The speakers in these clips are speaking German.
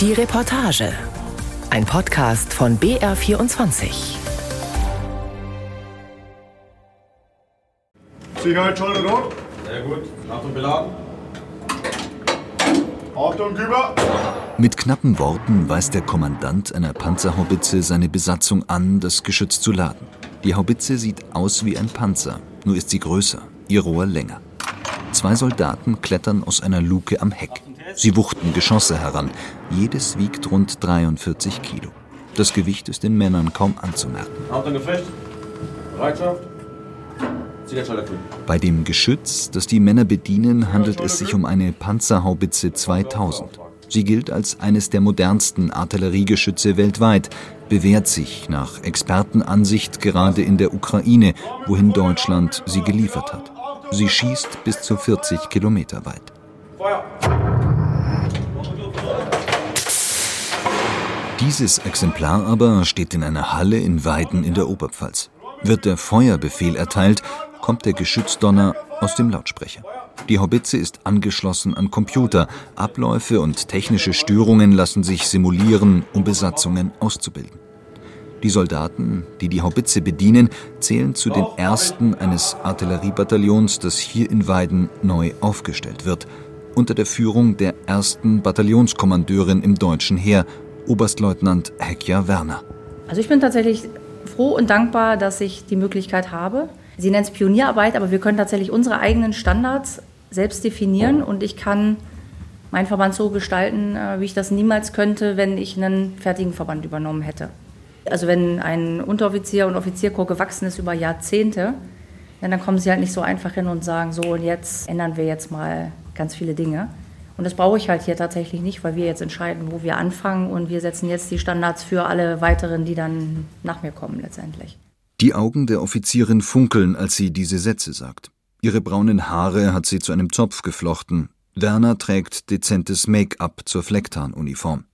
Die Reportage. Ein Podcast von BR24. Sicherheitsschalter dort. Sehr gut. Achtung, beladen. Achtung, Küber. Mit knappen Worten weist der Kommandant einer Panzerhaubitze seine Besatzung an, das Geschütz zu laden. Die Haubitze sieht aus wie ein Panzer, nur ist sie größer, ihr Rohr länger. Zwei Soldaten klettern aus einer Luke am Heck. Sie wuchten Geschosse heran. Jedes wiegt rund 43 Kilo. Das Gewicht ist den Männern kaum anzumerken. Bereitschaft. Bei dem Geschütz, das die Männer bedienen, handelt es sich um eine Panzerhaubitze 2000. Sie gilt als eines der modernsten Artilleriegeschütze weltweit, bewährt sich nach Expertenansicht gerade in der Ukraine, wohin Deutschland sie geliefert hat. Sie schießt bis zu 40 Kilometer weit. Feuer. Dieses Exemplar aber steht in einer Halle in Weiden in der Oberpfalz. Wird der Feuerbefehl erteilt, kommt der Geschützdonner aus dem Lautsprecher. Die Haubitze ist angeschlossen an Computer. Abläufe und technische Störungen lassen sich simulieren, um Besatzungen auszubilden. Die Soldaten, die die Haubitze bedienen, zählen zu den ersten eines Artilleriebataillons, das hier in Weiden neu aufgestellt wird, unter der Führung der ersten Bataillonskommandeurin im deutschen Heer, Oberstleutnant Hekja Werner. Also ich bin tatsächlich froh und dankbar, dass ich die Möglichkeit habe. Sie nennen es Pionierarbeit, aber wir können tatsächlich unsere eigenen Standards selbst definieren und ich kann meinen Verband so gestalten, äh, wie ich das niemals könnte, wenn ich einen fertigen Verband übernommen hätte. Also wenn ein Unteroffizier und Offizierkorps gewachsen ist über Jahrzehnte, dann kommen sie halt nicht so einfach hin und sagen, so und jetzt ändern wir jetzt mal ganz viele Dinge. Und das brauche ich halt hier tatsächlich nicht, weil wir jetzt entscheiden, wo wir anfangen und wir setzen jetzt die Standards für alle weiteren, die dann nach mir kommen letztendlich. Die Augen der Offizierin funkeln, als sie diese Sätze sagt. Ihre braunen Haare hat sie zu einem Zopf geflochten. Werner trägt dezentes Make-up zur Flecktarnuniform.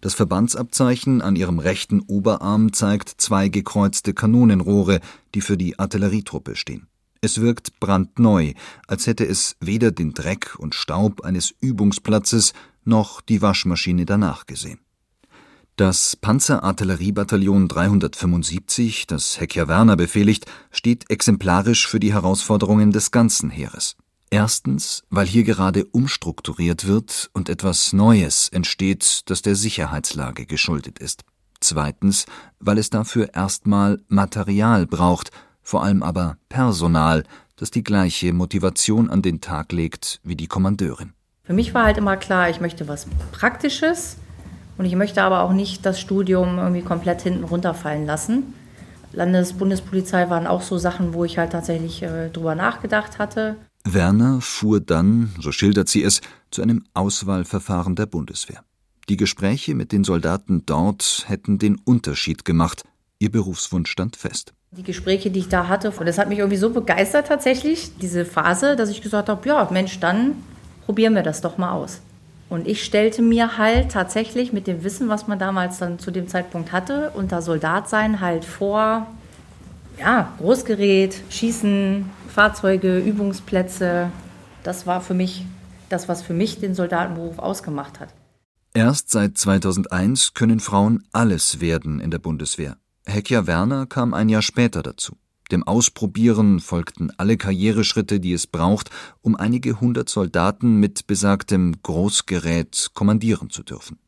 Das Verbandsabzeichen an ihrem rechten Oberarm zeigt zwei gekreuzte Kanonenrohre, die für die Artillerietruppe stehen. Es wirkt brandneu, als hätte es weder den Dreck und Staub eines Übungsplatzes noch die Waschmaschine danach gesehen. Das Panzerartilleriebataillon 375, das Heckja Werner befehligt, steht exemplarisch für die Herausforderungen des ganzen Heeres. Erstens, weil hier gerade umstrukturiert wird und etwas Neues entsteht, das der Sicherheitslage geschuldet ist. Zweitens, weil es dafür erstmal Material braucht, vor allem aber Personal, das die gleiche Motivation an den Tag legt wie die Kommandeurin. Für mich war halt immer klar, ich möchte was Praktisches und ich möchte aber auch nicht das Studium irgendwie komplett hinten runterfallen lassen. Landesbundespolizei waren auch so Sachen, wo ich halt tatsächlich äh, drüber nachgedacht hatte. Werner fuhr dann, so schildert sie es, zu einem Auswahlverfahren der Bundeswehr. Die Gespräche mit den Soldaten dort hätten den Unterschied gemacht. Ihr Berufswunsch stand fest. Die Gespräche, die ich da hatte, und das hat mich irgendwie so begeistert tatsächlich, diese Phase, dass ich gesagt habe, ja, Mensch, dann probieren wir das doch mal aus. Und ich stellte mir halt tatsächlich mit dem Wissen, was man damals dann zu dem Zeitpunkt hatte, unter Soldat sein halt vor, ja, Großgerät, Schießen, Fahrzeuge, Übungsplätze. Das war für mich das, was für mich den Soldatenberuf ausgemacht hat. Erst seit 2001 können Frauen alles werden in der Bundeswehr. Hekja Werner kam ein Jahr später dazu. Dem Ausprobieren folgten alle Karriereschritte, die es braucht, um einige hundert Soldaten mit besagtem Großgerät kommandieren zu dürfen.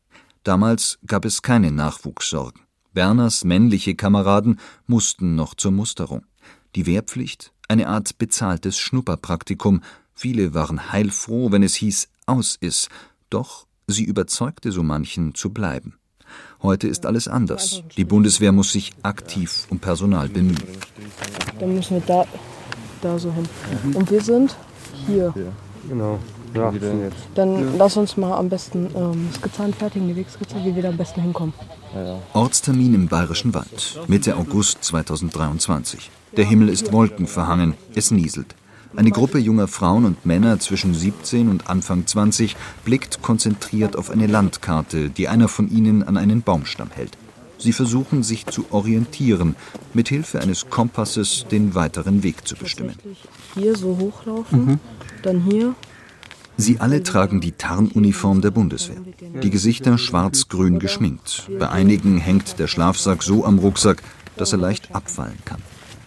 Damals gab es keine Nachwuchssorgen. Werners männliche Kameraden mussten noch zur Musterung. Die Wehrpflicht, eine Art bezahltes Schnupperpraktikum. Viele waren heilfroh, wenn es hieß, aus ist. Doch sie überzeugte so manchen zu bleiben. Heute ist alles anders. Die Bundeswehr muss sich aktiv um Personal bemühen. Dann müssen wir da, da so hin. Und wir sind hier. Genau. Ja, sind jetzt. Dann lass uns mal am besten ähm, Skizze anfertigen, die Wegskizze, wie wir da am besten hinkommen. Ortstermin im Bayerischen Wald, Mitte August 2023. Der Himmel ist wolkenverhangen, es nieselt. Eine Gruppe junger Frauen und Männer zwischen 17 und Anfang 20 blickt konzentriert auf eine Landkarte, die einer von ihnen an einen Baumstamm hält. Sie versuchen sich zu orientieren, mit Hilfe eines Kompasses den weiteren Weg zu bestimmen. Hier so hochlaufen, dann hier Sie alle tragen die Tarnuniform der Bundeswehr. Die Gesichter schwarz-grün geschminkt. Bei einigen hängt der Schlafsack so am Rucksack, dass er leicht abfallen kann.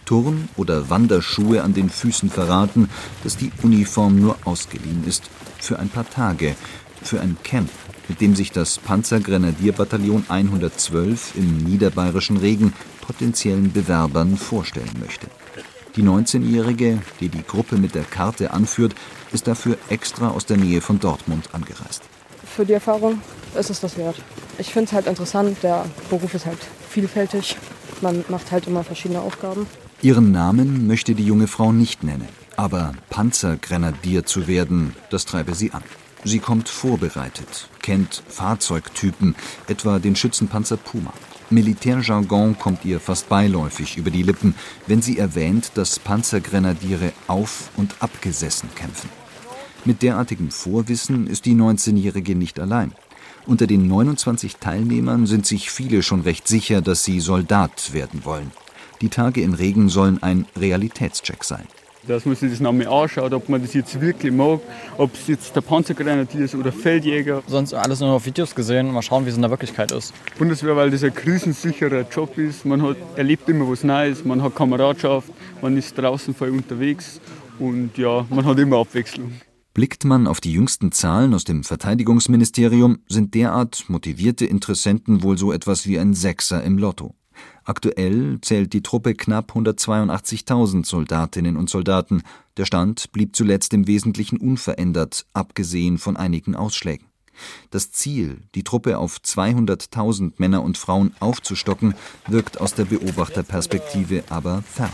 Turn- oder Wanderschuhe an den Füßen verraten, dass die Uniform nur ausgeliehen ist. Für ein paar Tage. Für ein Camp, mit dem sich das Panzergrenadierbataillon 112 im niederbayerischen Regen potenziellen Bewerbern vorstellen möchte. Die 19-Jährige, die die Gruppe mit der Karte anführt, ist dafür extra aus der Nähe von Dortmund angereist. Für die Erfahrung ist es das wert. Ich finde es halt interessant, der Beruf ist halt vielfältig. Man macht halt immer verschiedene Aufgaben. Ihren Namen möchte die junge Frau nicht nennen. Aber Panzergrenadier zu werden, das treibe sie an. Sie kommt vorbereitet, kennt Fahrzeugtypen, etwa den Schützenpanzer Puma. Militärjargon kommt ihr fast beiläufig über die Lippen, wenn sie erwähnt, dass Panzergrenadiere auf- und abgesessen kämpfen. Mit derartigem Vorwissen ist die 19-Jährige nicht allein. Unter den 29 Teilnehmern sind sich viele schon recht sicher, dass sie Soldat werden wollen. Die Tage im Regen sollen ein Realitätscheck sein. Dass man sich das nochmal anschaut, ob man das jetzt wirklich mag, ob es jetzt der Panzergrenadier ist oder Feldjäger. Sonst alles nur auf Videos gesehen, mal schauen, wie es in der Wirklichkeit ist. Bundeswehr, weil das ein krisensicherer Job ist. Man hat, erlebt immer was Neues, man hat Kameradschaft, man ist draußen voll unterwegs und ja, man hat immer Abwechslung. Blickt man auf die jüngsten Zahlen aus dem Verteidigungsministerium, sind derart motivierte Interessenten wohl so etwas wie ein Sechser im Lotto. Aktuell zählt die Truppe knapp 182.000 Soldatinnen und Soldaten. Der Stand blieb zuletzt im Wesentlichen unverändert, abgesehen von einigen Ausschlägen. Das Ziel, die Truppe auf 200.000 Männer und Frauen aufzustocken, wirkt aus der Beobachterperspektive aber fern.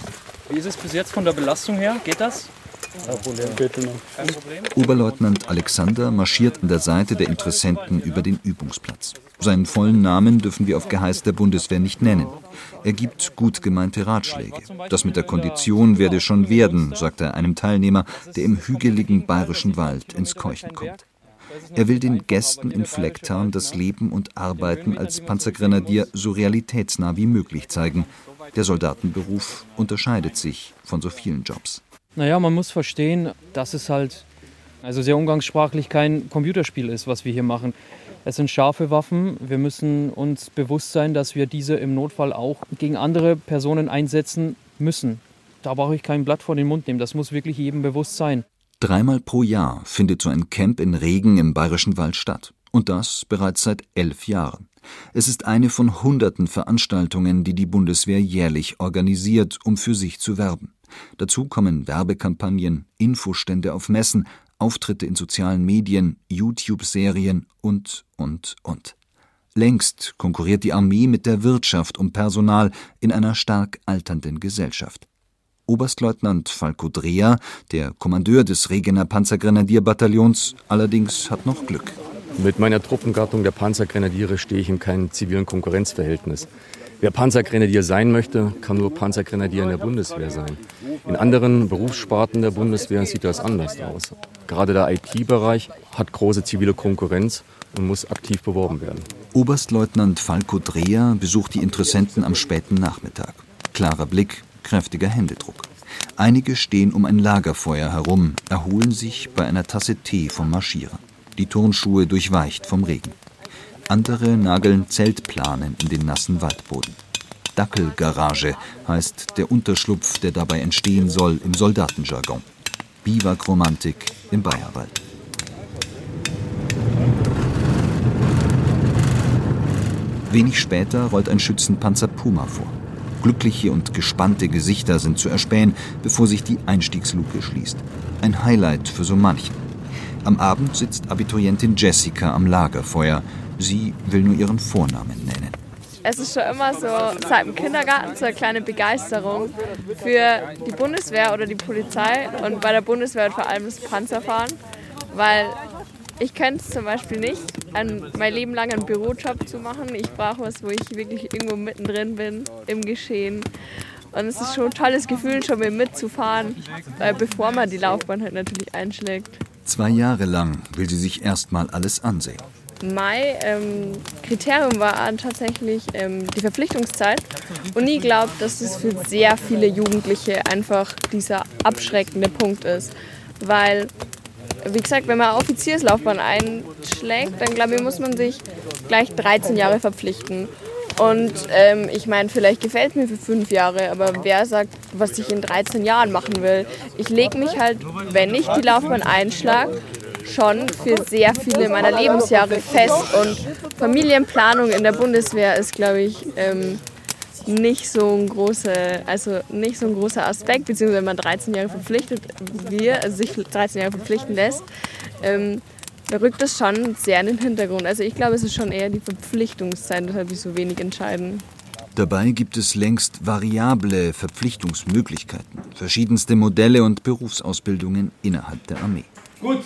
Wie ist es bis jetzt von der Belastung her? Geht das? Oberleutnant Alexander marschiert an der Seite der Interessenten über den Übungsplatz. Seinen vollen Namen dürfen wir auf Geheiß der Bundeswehr nicht nennen. Er gibt gut gemeinte Ratschläge. Das mit der Kondition werde schon werden, sagt er einem Teilnehmer, der im hügeligen bayerischen Wald ins Keuchen kommt. Er will den Gästen in Flecktarn das Leben und Arbeiten als Panzergrenadier so realitätsnah wie möglich zeigen. Der Soldatenberuf unterscheidet sich von so vielen Jobs. Naja, man muss verstehen, dass es halt, also sehr umgangssprachlich, kein Computerspiel ist, was wir hier machen. Es sind scharfe Waffen. Wir müssen uns bewusst sein, dass wir diese im Notfall auch gegen andere Personen einsetzen müssen. Da brauche ich kein Blatt vor den Mund nehmen. Das muss wirklich jedem bewusst sein. Dreimal pro Jahr findet so ein Camp in Regen im Bayerischen Wald statt. Und das bereits seit elf Jahren. Es ist eine von hunderten Veranstaltungen, die die Bundeswehr jährlich organisiert, um für sich zu werben. Dazu kommen Werbekampagnen, Infostände auf Messen, Auftritte in sozialen Medien, YouTube-Serien und, und, und. Längst konkurriert die Armee mit der Wirtschaft um Personal in einer stark alternden Gesellschaft. Oberstleutnant Falco Dreher, der Kommandeur des Regener Panzergrenadierbataillons, allerdings hat noch Glück. Mit meiner Truppengattung der Panzergrenadiere stehe ich in keinem zivilen Konkurrenzverhältnis. Wer Panzergrenadier sein möchte, kann nur Panzergrenadier in der Bundeswehr sein. In anderen Berufssparten der Bundeswehr sieht das anders aus. Gerade der IT-Bereich hat große zivile Konkurrenz und muss aktiv beworben werden. Oberstleutnant Falco Dreher besucht die Interessenten am späten Nachmittag. Klarer Blick, kräftiger Händedruck. Einige stehen um ein Lagerfeuer herum, erholen sich bei einer Tasse Tee vom Marschieren. Die Turnschuhe durchweicht vom Regen. Andere nageln Zeltplanen in den nassen Waldboden. Dackelgarage heißt der Unterschlupf, der dabei entstehen soll im Soldatenjargon. Biwakromantik im Bayerwald. Wenig später rollt ein Schützenpanzer Puma vor. Glückliche und gespannte Gesichter sind zu erspähen, bevor sich die Einstiegsluke schließt. Ein Highlight für so manchen. Am Abend sitzt Abiturientin Jessica am Lagerfeuer. Sie will nur ihren Vornamen nennen. Es ist schon immer so, seit dem Kindergarten so eine kleine Begeisterung für die Bundeswehr oder die Polizei und bei der Bundeswehr vor allem das Panzerfahren, weil ich könnte es zum Beispiel nicht, ein, mein Leben lang einen Bürojob zu machen. Ich brauche was, wo ich wirklich irgendwo mittendrin bin im Geschehen. Und es ist schon ein tolles Gefühl, schon mal mitzufahren, bevor man die Laufbahn halt natürlich einschlägt. Zwei Jahre lang will sie sich erstmal alles ansehen. Mein ähm, Kriterium war tatsächlich ähm, die Verpflichtungszeit. Und nie glaubt, dass es für sehr viele Jugendliche einfach dieser abschreckende Punkt ist. Weil wie gesagt, wenn man Offizierslaufbahn einschlägt, dann glaube ich, muss man sich gleich 13 Jahre verpflichten. Und ähm, ich meine, vielleicht gefällt es mir für fünf Jahre, aber wer sagt, was ich in 13 Jahren machen will? Ich lege mich halt, wenn ich die Laufbahn einschlage, schon für sehr viele meiner Lebensjahre fest. Und Familienplanung in der Bundeswehr ist, glaube ich, ähm, nicht so ein großer, also nicht so ein großer Aspekt, beziehungsweise wenn man 13 Jahre verpflichtet wird, also sich 13 Jahre verpflichten lässt, ähm, da rückt das schon sehr in den Hintergrund. Also ich glaube, es ist schon eher die Verpflichtungszeit, weshalb ich so wenig entscheiden. Dabei gibt es längst variable Verpflichtungsmöglichkeiten, verschiedenste Modelle und Berufsausbildungen innerhalb der Armee. Gut.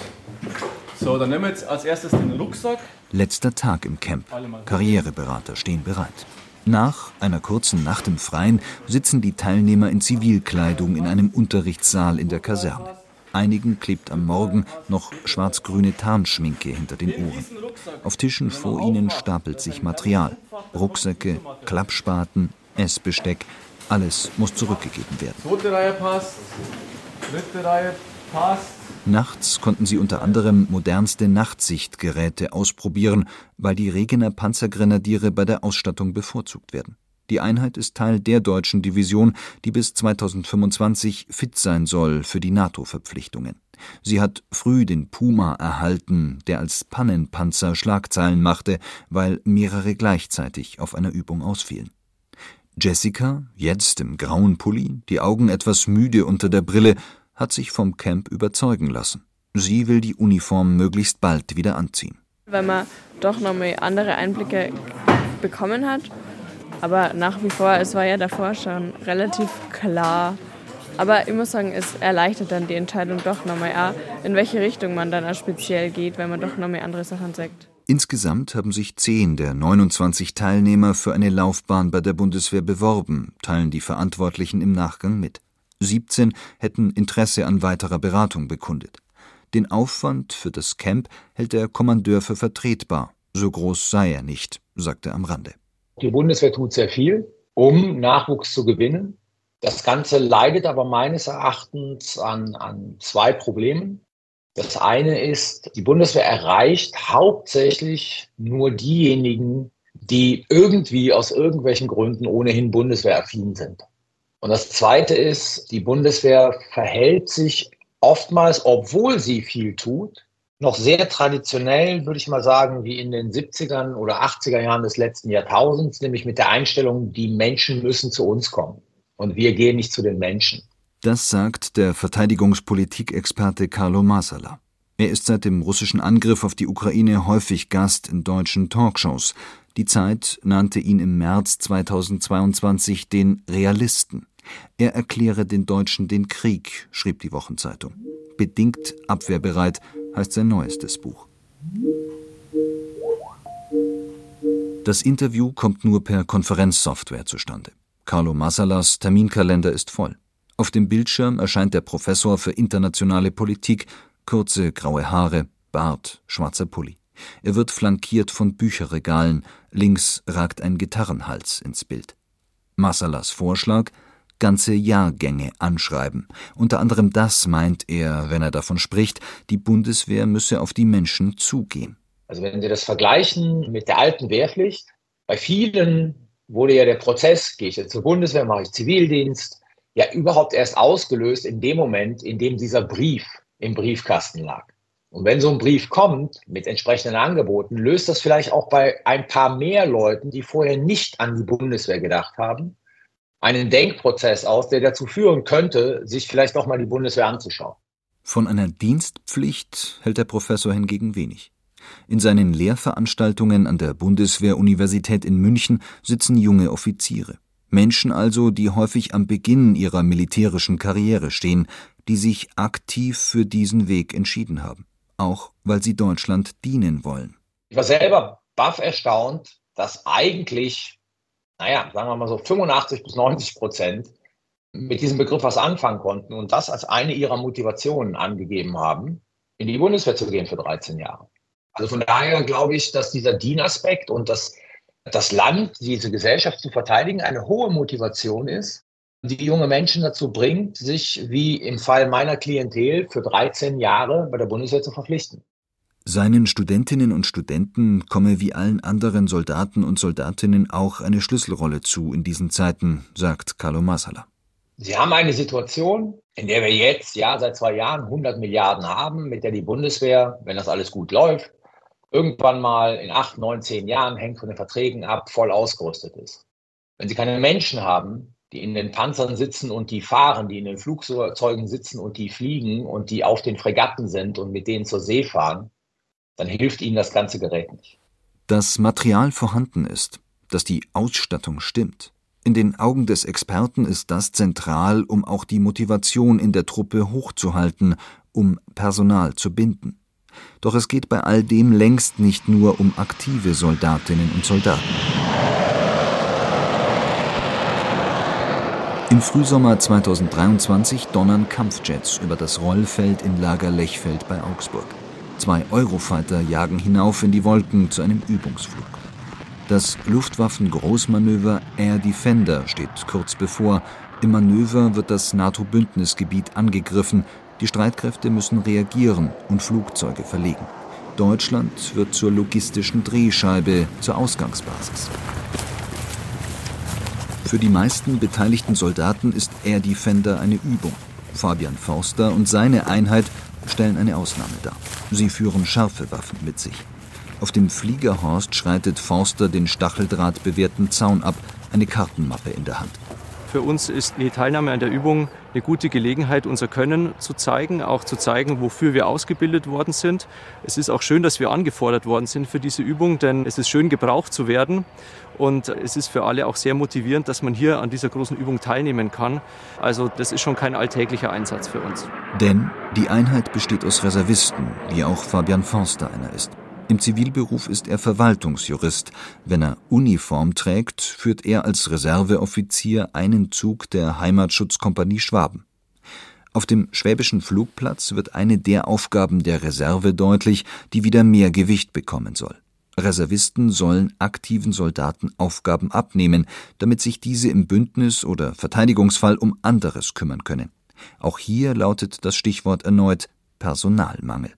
So, dann nehmen wir jetzt als erstes den Rucksack. Letzter Tag im Camp. Karriereberater stehen bereit. Nach einer kurzen Nacht im Freien sitzen die Teilnehmer in Zivilkleidung in einem Unterrichtssaal in der Kaserne. Einigen klebt am Morgen noch schwarz-grüne Tarnschminke hinter den Ohren. Auf Tischen vor ihnen stapelt sich Material. Rucksäcke, Klappspaten, Essbesteck, alles muss zurückgegeben werden. Zweite Reihe passt. Dritte Reihe. Nachts konnten sie unter anderem modernste Nachtsichtgeräte ausprobieren, weil die Regener Panzergrenadiere bei der Ausstattung bevorzugt werden. Die Einheit ist Teil der deutschen Division, die bis 2025 fit sein soll für die NATO-Verpflichtungen. Sie hat früh den Puma erhalten, der als Pannenpanzer Schlagzeilen machte, weil mehrere gleichzeitig auf einer Übung ausfielen. Jessica, jetzt im grauen Pulli, die Augen etwas müde unter der Brille, hat sich vom Camp überzeugen lassen. Sie will die Uniform möglichst bald wieder anziehen. Weil man doch nochmal andere Einblicke bekommen hat. Aber nach wie vor, es war ja davor schon relativ klar. Aber ich muss sagen, es erleichtert dann die Entscheidung doch nochmal, in welche Richtung man dann auch speziell geht, wenn man doch nochmal andere Sachen sagt. Insgesamt haben sich zehn der 29 Teilnehmer für eine Laufbahn bei der Bundeswehr beworben, teilen die Verantwortlichen im Nachgang mit. 17 hätten Interesse an weiterer Beratung bekundet. Den Aufwand für das Camp hält der Kommandeur für vertretbar. So groß sei er nicht, sagt er am Rande. Die Bundeswehr tut sehr viel, um Nachwuchs zu gewinnen. Das Ganze leidet aber meines Erachtens an, an zwei Problemen. Das eine ist, die Bundeswehr erreicht hauptsächlich nur diejenigen, die irgendwie aus irgendwelchen Gründen ohnehin bundeswehraffin sind. Und das Zweite ist, die Bundeswehr verhält sich oftmals, obwohl sie viel tut, noch sehr traditionell, würde ich mal sagen, wie in den 70ern oder 80er Jahren des letzten Jahrtausends, nämlich mit der Einstellung, die Menschen müssen zu uns kommen und wir gehen nicht zu den Menschen. Das sagt der Verteidigungspolitikexperte Carlo Masala. Er ist seit dem russischen Angriff auf die Ukraine häufig Gast in deutschen Talkshows. Die Zeit nannte ihn im März 2022 den Realisten. Er erkläre den Deutschen den Krieg, schrieb die Wochenzeitung. Bedingt abwehrbereit heißt sein neuestes Buch. Das Interview kommt nur per Konferenzsoftware zustande. Carlo Massalas Terminkalender ist voll. Auf dem Bildschirm erscheint der Professor für internationale Politik, kurze graue Haare, Bart, schwarzer Pulli. Er wird flankiert von Bücherregalen, links ragt ein Gitarrenhals ins Bild. Massalas Vorschlag ganze Jahrgänge anschreiben. Unter anderem das meint er, wenn er davon spricht, die Bundeswehr müsse auf die Menschen zugehen. Also wenn Sie das vergleichen mit der alten Wehrpflicht, bei vielen wurde ja der Prozess, gehe ich jetzt zur Bundeswehr, mache ich Zivildienst, ja überhaupt erst ausgelöst in dem Moment, in dem dieser Brief im Briefkasten lag. Und wenn so ein Brief kommt mit entsprechenden Angeboten, löst das vielleicht auch bei ein paar mehr Leuten, die vorher nicht an die Bundeswehr gedacht haben, einen Denkprozess aus, der dazu führen könnte, sich vielleicht noch mal die Bundeswehr anzuschauen. Von einer Dienstpflicht hält der Professor hingegen wenig. In seinen Lehrveranstaltungen an der Bundeswehr-Universität in München sitzen junge Offiziere. Menschen also, die häufig am Beginn ihrer militärischen Karriere stehen, die sich aktiv für diesen Weg entschieden haben auch weil sie Deutschland dienen wollen. Ich war selber baff erstaunt, dass eigentlich, naja, sagen wir mal so 85 bis 90 Prozent mit diesem Begriff was anfangen konnten und das als eine ihrer Motivationen angegeben haben, in die Bundeswehr zu gehen für 13 Jahre. Also von daher glaube ich, dass dieser Dienaspekt und das, das Land, diese Gesellschaft zu verteidigen, eine hohe Motivation ist. Die junge Menschen dazu bringt, sich wie im Fall meiner Klientel für 13 Jahre bei der Bundeswehr zu verpflichten. Seinen Studentinnen und Studenten komme wie allen anderen Soldaten und Soldatinnen auch eine Schlüsselrolle zu in diesen Zeiten, sagt Carlo Masala. Sie haben eine Situation, in der wir jetzt, ja, seit zwei Jahren 100 Milliarden haben, mit der die Bundeswehr, wenn das alles gut läuft, irgendwann mal in acht, neun, zehn Jahren, hängt von den Verträgen ab, voll ausgerüstet ist. Wenn Sie keine Menschen haben, die in den Panzern sitzen und die fahren, die in den Flugzeugen sitzen und die fliegen und die auf den Fregatten sind und mit denen zur See fahren, dann hilft ihnen das ganze Gerät nicht. Das Material vorhanden ist, dass die Ausstattung stimmt. In den Augen des Experten ist das zentral, um auch die Motivation in der Truppe hochzuhalten, um Personal zu binden. Doch es geht bei all dem längst nicht nur um aktive Soldatinnen und Soldaten. Im Frühsommer 2023 donnern Kampfjets über das Rollfeld in Lager Lechfeld bei Augsburg. Zwei Eurofighter jagen hinauf in die Wolken zu einem Übungsflug. Das Luftwaffen-Großmanöver Air Defender steht kurz bevor. Im Manöver wird das NATO-Bündnisgebiet angegriffen. Die Streitkräfte müssen reagieren und Flugzeuge verlegen. Deutschland wird zur logistischen Drehscheibe, zur Ausgangsbasis. Für die meisten beteiligten Soldaten ist Air Defender eine Übung. Fabian Forster und seine Einheit stellen eine Ausnahme dar. Sie führen scharfe Waffen mit sich. Auf dem Fliegerhorst schreitet Forster den stacheldrahtbewehrten Zaun ab, eine Kartenmappe in der Hand. Für uns ist die Teilnahme an der Übung eine gute Gelegenheit, unser Können zu zeigen, auch zu zeigen, wofür wir ausgebildet worden sind. Es ist auch schön, dass wir angefordert worden sind für diese Übung, denn es ist schön, gebraucht zu werden. Und es ist für alle auch sehr motivierend, dass man hier an dieser großen Übung teilnehmen kann. Also das ist schon kein alltäglicher Einsatz für uns. Denn die Einheit besteht aus Reservisten, wie auch Fabian Forster einer ist. Im Zivilberuf ist er Verwaltungsjurist. Wenn er Uniform trägt, führt er als Reserveoffizier einen Zug der Heimatschutzkompanie Schwaben. Auf dem schwäbischen Flugplatz wird eine der Aufgaben der Reserve deutlich, die wieder mehr Gewicht bekommen soll. Reservisten sollen aktiven Soldaten Aufgaben abnehmen, damit sich diese im Bündnis oder Verteidigungsfall um anderes kümmern können. Auch hier lautet das Stichwort erneut Personalmangel.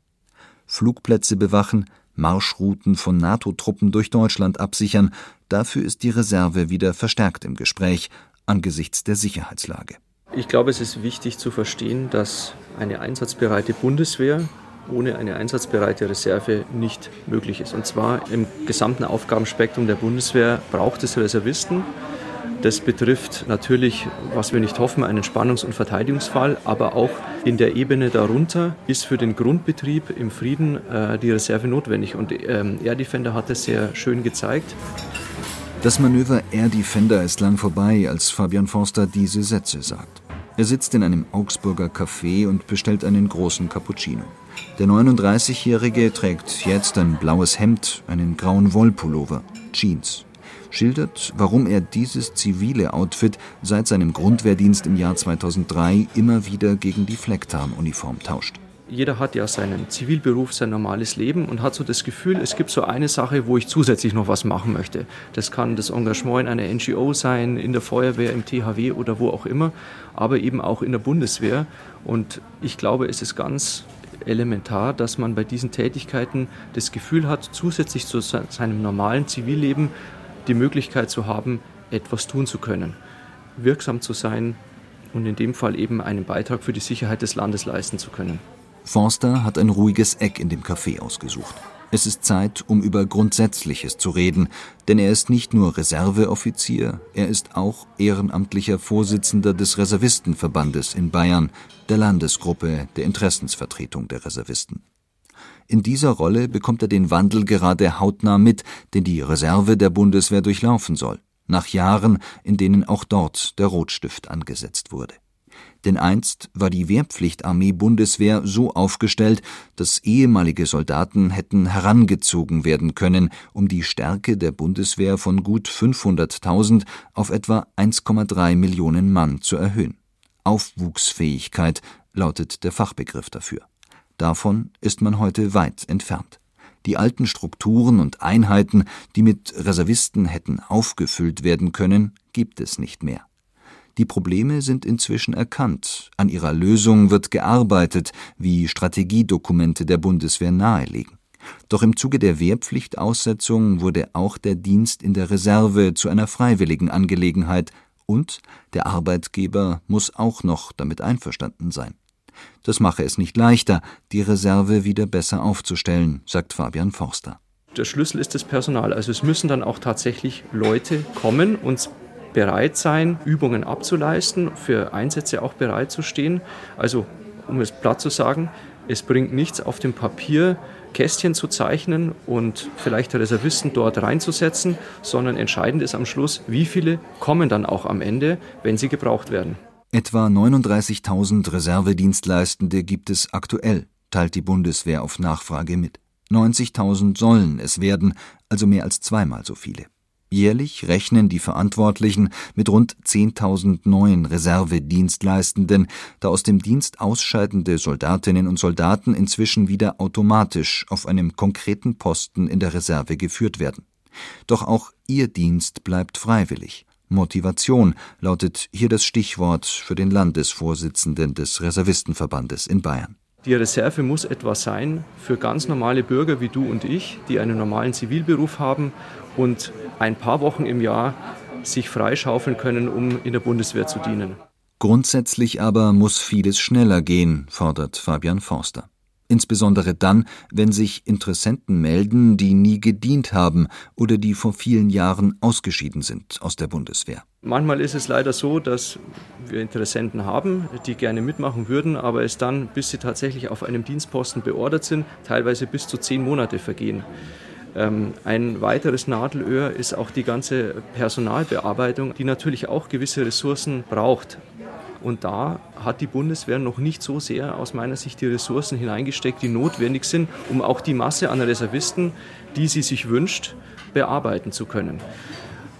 Flugplätze bewachen, Marschrouten von NATO-Truppen durch Deutschland absichern, dafür ist die Reserve wieder verstärkt im Gespräch angesichts der Sicherheitslage. Ich glaube, es ist wichtig zu verstehen, dass eine einsatzbereite Bundeswehr ohne eine einsatzbereite Reserve nicht möglich ist. Und zwar im gesamten Aufgabenspektrum der Bundeswehr braucht es Reservisten. Das betrifft natürlich, was wir nicht hoffen, einen Spannungs- und Verteidigungsfall, aber auch in der Ebene darunter ist für den Grundbetrieb im Frieden äh, die Reserve notwendig. Und ähm, Air Defender hat es sehr schön gezeigt. Das Manöver Air Defender ist lang vorbei, als Fabian Forster diese Sätze sagt. Er sitzt in einem Augsburger Café und bestellt einen großen Cappuccino. Der 39-Jährige trägt jetzt ein blaues Hemd, einen grauen Wollpullover, Jeans schildert, warum er dieses zivile Outfit seit seinem Grundwehrdienst im Jahr 2003 immer wieder gegen die Flecktarnuniform tauscht. Jeder hat ja seinen Zivilberuf, sein normales Leben und hat so das Gefühl, es gibt so eine Sache, wo ich zusätzlich noch was machen möchte. Das kann das Engagement in einer NGO sein, in der Feuerwehr, im THW oder wo auch immer, aber eben auch in der Bundeswehr. Und ich glaube, es ist ganz elementar, dass man bei diesen Tätigkeiten das Gefühl hat, zusätzlich zu seinem normalen Zivilleben die Möglichkeit zu haben, etwas tun zu können, wirksam zu sein und in dem Fall eben einen Beitrag für die Sicherheit des Landes leisten zu können. Forster hat ein ruhiges Eck in dem Café ausgesucht. Es ist Zeit, um über Grundsätzliches zu reden, denn er ist nicht nur Reserveoffizier, er ist auch ehrenamtlicher Vorsitzender des Reservistenverbandes in Bayern, der Landesgruppe der Interessensvertretung der Reservisten. In dieser Rolle bekommt er den Wandel gerade hautnah mit, den die Reserve der Bundeswehr durchlaufen soll, nach Jahren, in denen auch dort der Rotstift angesetzt wurde. Denn einst war die Wehrpflichtarmee Bundeswehr so aufgestellt, dass ehemalige Soldaten hätten herangezogen werden können, um die Stärke der Bundeswehr von gut 500.000 auf etwa 1,3 Millionen Mann zu erhöhen. Aufwuchsfähigkeit lautet der Fachbegriff dafür. Davon ist man heute weit entfernt. Die alten Strukturen und Einheiten, die mit Reservisten hätten aufgefüllt werden können, gibt es nicht mehr. Die Probleme sind inzwischen erkannt, an ihrer Lösung wird gearbeitet, wie Strategiedokumente der Bundeswehr nahelegen. Doch im Zuge der Wehrpflichtaussetzung wurde auch der Dienst in der Reserve zu einer freiwilligen Angelegenheit und der Arbeitgeber muss auch noch damit einverstanden sein. Das mache es nicht leichter, die Reserve wieder besser aufzustellen, sagt Fabian Forster. Der Schlüssel ist das Personal. Also es müssen dann auch tatsächlich Leute kommen und bereit sein, Übungen abzuleisten, für Einsätze auch bereit zu stehen. Also um es platt zu sagen, es bringt nichts auf dem Papier, Kästchen zu zeichnen und vielleicht Reservisten dort reinzusetzen, sondern entscheidend ist am Schluss, wie viele kommen dann auch am Ende, wenn sie gebraucht werden. Etwa 39.000 Reservedienstleistende gibt es aktuell, teilt die Bundeswehr auf Nachfrage mit. 90.000 sollen es werden, also mehr als zweimal so viele. Jährlich rechnen die Verantwortlichen mit rund 10.000 neuen Reservedienstleistenden, da aus dem Dienst ausscheidende Soldatinnen und Soldaten inzwischen wieder automatisch auf einem konkreten Posten in der Reserve geführt werden. Doch auch ihr Dienst bleibt freiwillig. Motivation lautet hier das Stichwort für den Landesvorsitzenden des Reservistenverbandes in Bayern. Die Reserve muss etwas sein für ganz normale Bürger wie du und ich, die einen normalen Zivilberuf haben und ein paar Wochen im Jahr sich freischaufeln können, um in der Bundeswehr zu dienen. Grundsätzlich aber muss vieles schneller gehen, fordert Fabian Forster insbesondere dann, wenn sich Interessenten melden, die nie gedient haben oder die vor vielen Jahren ausgeschieden sind aus der Bundeswehr. Manchmal ist es leider so, dass wir Interessenten haben, die gerne mitmachen würden, aber es dann, bis sie tatsächlich auf einem Dienstposten beordert sind, teilweise bis zu zehn Monate vergehen. Ähm, ein weiteres Nadelöhr ist auch die ganze Personalbearbeitung, die natürlich auch gewisse Ressourcen braucht. Und da hat die Bundeswehr noch nicht so sehr aus meiner Sicht die Ressourcen hineingesteckt, die notwendig sind, um auch die Masse an Reservisten, die sie sich wünscht, bearbeiten zu können.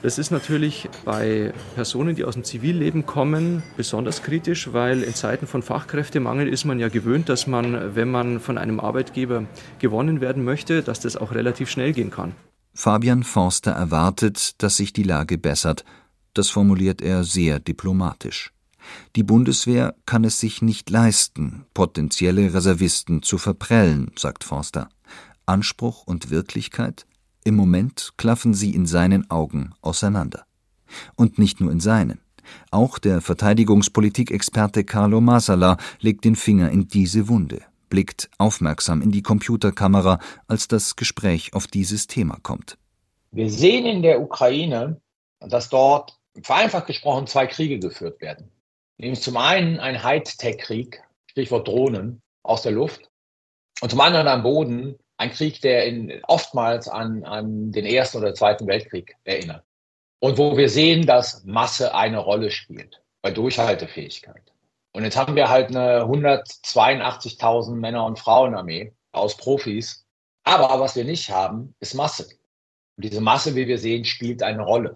Das ist natürlich bei Personen, die aus dem Zivilleben kommen, besonders kritisch, weil in Zeiten von Fachkräftemangel ist man ja gewöhnt, dass man, wenn man von einem Arbeitgeber gewonnen werden möchte, dass das auch relativ schnell gehen kann. Fabian Forster erwartet, dass sich die Lage bessert. Das formuliert er sehr diplomatisch. Die Bundeswehr kann es sich nicht leisten, potenzielle Reservisten zu verprellen, sagt Forster. Anspruch und Wirklichkeit? Im Moment klaffen sie in seinen Augen auseinander. Und nicht nur in seinen. Auch der Verteidigungspolitikexperte Carlo Masala legt den Finger in diese Wunde, blickt aufmerksam in die Computerkamera, als das Gespräch auf dieses Thema kommt. Wir sehen in der Ukraine, dass dort vereinfacht gesprochen zwei Kriege geführt werden. Nämlich zum einen ein Hightech-Krieg, Stichwort Drohnen aus der Luft, und zum anderen am Boden ein Krieg, der in, oftmals an, an den Ersten oder Zweiten Weltkrieg erinnert. Und wo wir sehen, dass Masse eine Rolle spielt bei Durchhaltefähigkeit. Und jetzt haben wir halt eine 182.000 Männer- und Frauenarmee aus Profis. Aber was wir nicht haben, ist Masse. Und diese Masse, wie wir sehen, spielt eine Rolle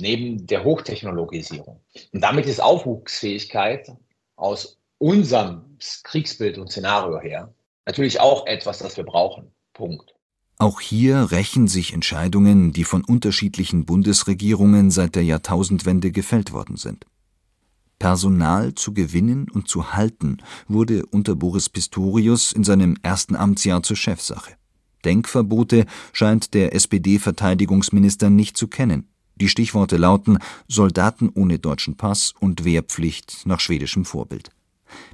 neben der Hochtechnologisierung. Und damit ist Aufwuchsfähigkeit aus unserem Kriegsbild und Szenario her natürlich auch etwas, das wir brauchen. Punkt. Auch hier rächen sich Entscheidungen, die von unterschiedlichen Bundesregierungen seit der Jahrtausendwende gefällt worden sind. Personal zu gewinnen und zu halten wurde unter Boris Pistorius in seinem ersten Amtsjahr zur Chefsache. Denkverbote scheint der SPD-Verteidigungsminister nicht zu kennen. Die Stichworte lauten Soldaten ohne deutschen Pass und Wehrpflicht nach schwedischem Vorbild.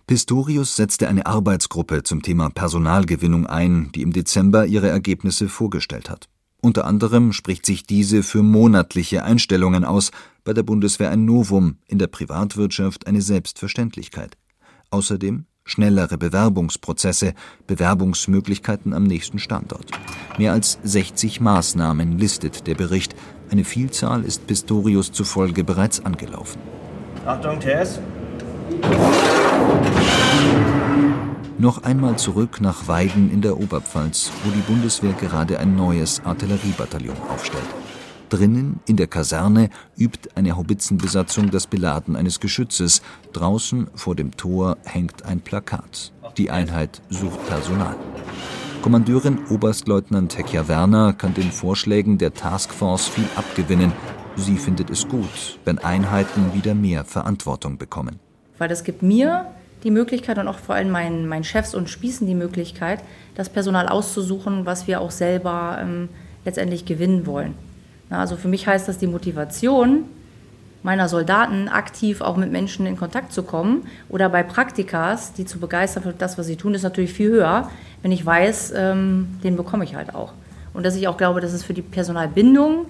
Pistorius setzte eine Arbeitsgruppe zum Thema Personalgewinnung ein, die im Dezember ihre Ergebnisse vorgestellt hat. Unter anderem spricht sich diese für monatliche Einstellungen aus, bei der Bundeswehr ein Novum, in der Privatwirtschaft eine Selbstverständlichkeit. Außerdem schnellere Bewerbungsprozesse, Bewerbungsmöglichkeiten am nächsten Standort. Mehr als 60 Maßnahmen listet der Bericht. Eine Vielzahl ist Pistorius zufolge bereits angelaufen. Achtung, TS. Noch einmal zurück nach Weiden in der Oberpfalz, wo die Bundeswehr gerade ein neues Artilleriebataillon aufstellt. Drinnen in der Kaserne übt eine Haubitzenbesatzung das Beladen eines Geschützes. Draußen vor dem Tor hängt ein Plakat. Die Einheit sucht Personal. Kommandeurin Oberstleutnant Hekja Werner kann den Vorschlägen der Taskforce viel abgewinnen. Sie findet es gut, wenn Einheiten wieder mehr Verantwortung bekommen. Weil das gibt mir die Möglichkeit und auch vor allem meinen, meinen Chefs und Spießen die Möglichkeit, das Personal auszusuchen, was wir auch selber ähm, letztendlich gewinnen wollen. Na, also für mich heißt das die Motivation meiner Soldaten, aktiv auch mit Menschen in Kontakt zu kommen oder bei Praktikas, die zu begeistern für das, was sie tun, ist natürlich viel höher, wenn ich weiß, ähm, den bekomme ich halt auch. Und dass ich auch glaube, dass es für die Personalbindung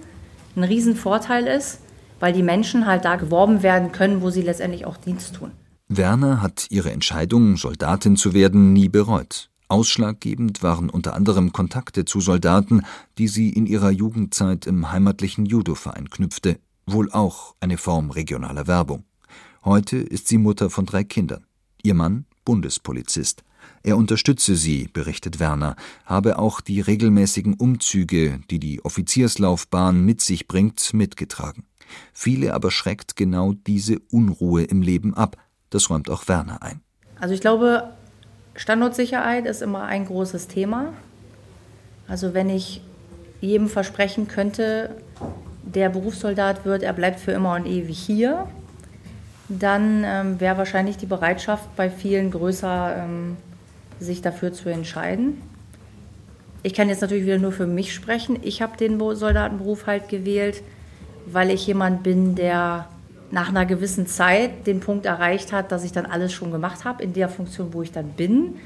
ein Riesenvorteil ist, weil die Menschen halt da geworben werden können, wo sie letztendlich auch Dienst tun. Werner hat ihre Entscheidung, Soldatin zu werden, nie bereut. Ausschlaggebend waren unter anderem Kontakte zu Soldaten, die sie in ihrer Jugendzeit im heimatlichen Judoverein knüpfte, wohl auch eine Form regionaler Werbung. Heute ist sie Mutter von drei Kindern. Ihr Mann Bundespolizist. Er unterstütze sie, berichtet Werner, habe auch die regelmäßigen Umzüge, die die Offizierslaufbahn mit sich bringt, mitgetragen. Viele aber schreckt genau diese Unruhe im Leben ab, das räumt auch Werner ein. Also ich glaube, Standortsicherheit ist immer ein großes Thema. Also wenn ich jedem versprechen könnte, der Berufssoldat wird, er bleibt für immer und ewig hier, dann ähm, wäre wahrscheinlich die Bereitschaft bei vielen größer, ähm, sich dafür zu entscheiden. Ich kann jetzt natürlich wieder nur für mich sprechen. Ich habe den Soldatenberuf halt gewählt, weil ich jemand bin, der nach einer gewissen Zeit den Punkt erreicht hat, dass ich dann alles schon gemacht habe in der Funktion, wo ich dann bin.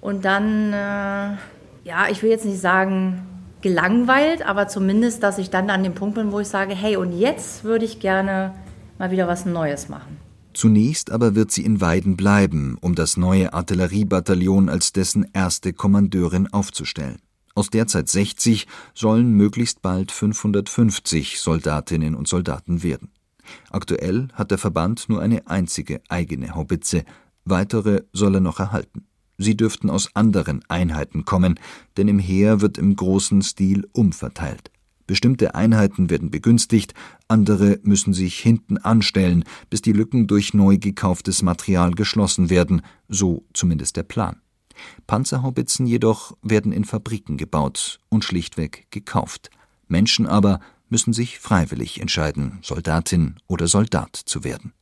Und dann, äh, ja, ich will jetzt nicht sagen gelangweilt, aber zumindest, dass ich dann an dem Punkt bin, wo ich sage, hey, und jetzt würde ich gerne mal wieder was Neues machen. Zunächst aber wird sie in Weiden bleiben, um das neue Artilleriebataillon als dessen erste Kommandeurin aufzustellen. Aus derzeit 60 sollen möglichst bald 550 Soldatinnen und Soldaten werden. Aktuell hat der Verband nur eine einzige eigene Haubitze, weitere soll er noch erhalten. Sie dürften aus anderen Einheiten kommen, denn im Heer wird im großen Stil umverteilt. Bestimmte Einheiten werden begünstigt, andere müssen sich hinten anstellen, bis die Lücken durch neu gekauftes Material geschlossen werden, so zumindest der Plan. Panzerhaubitzen jedoch werden in Fabriken gebaut und schlichtweg gekauft. Menschen aber müssen sich freiwillig entscheiden, Soldatin oder Soldat zu werden.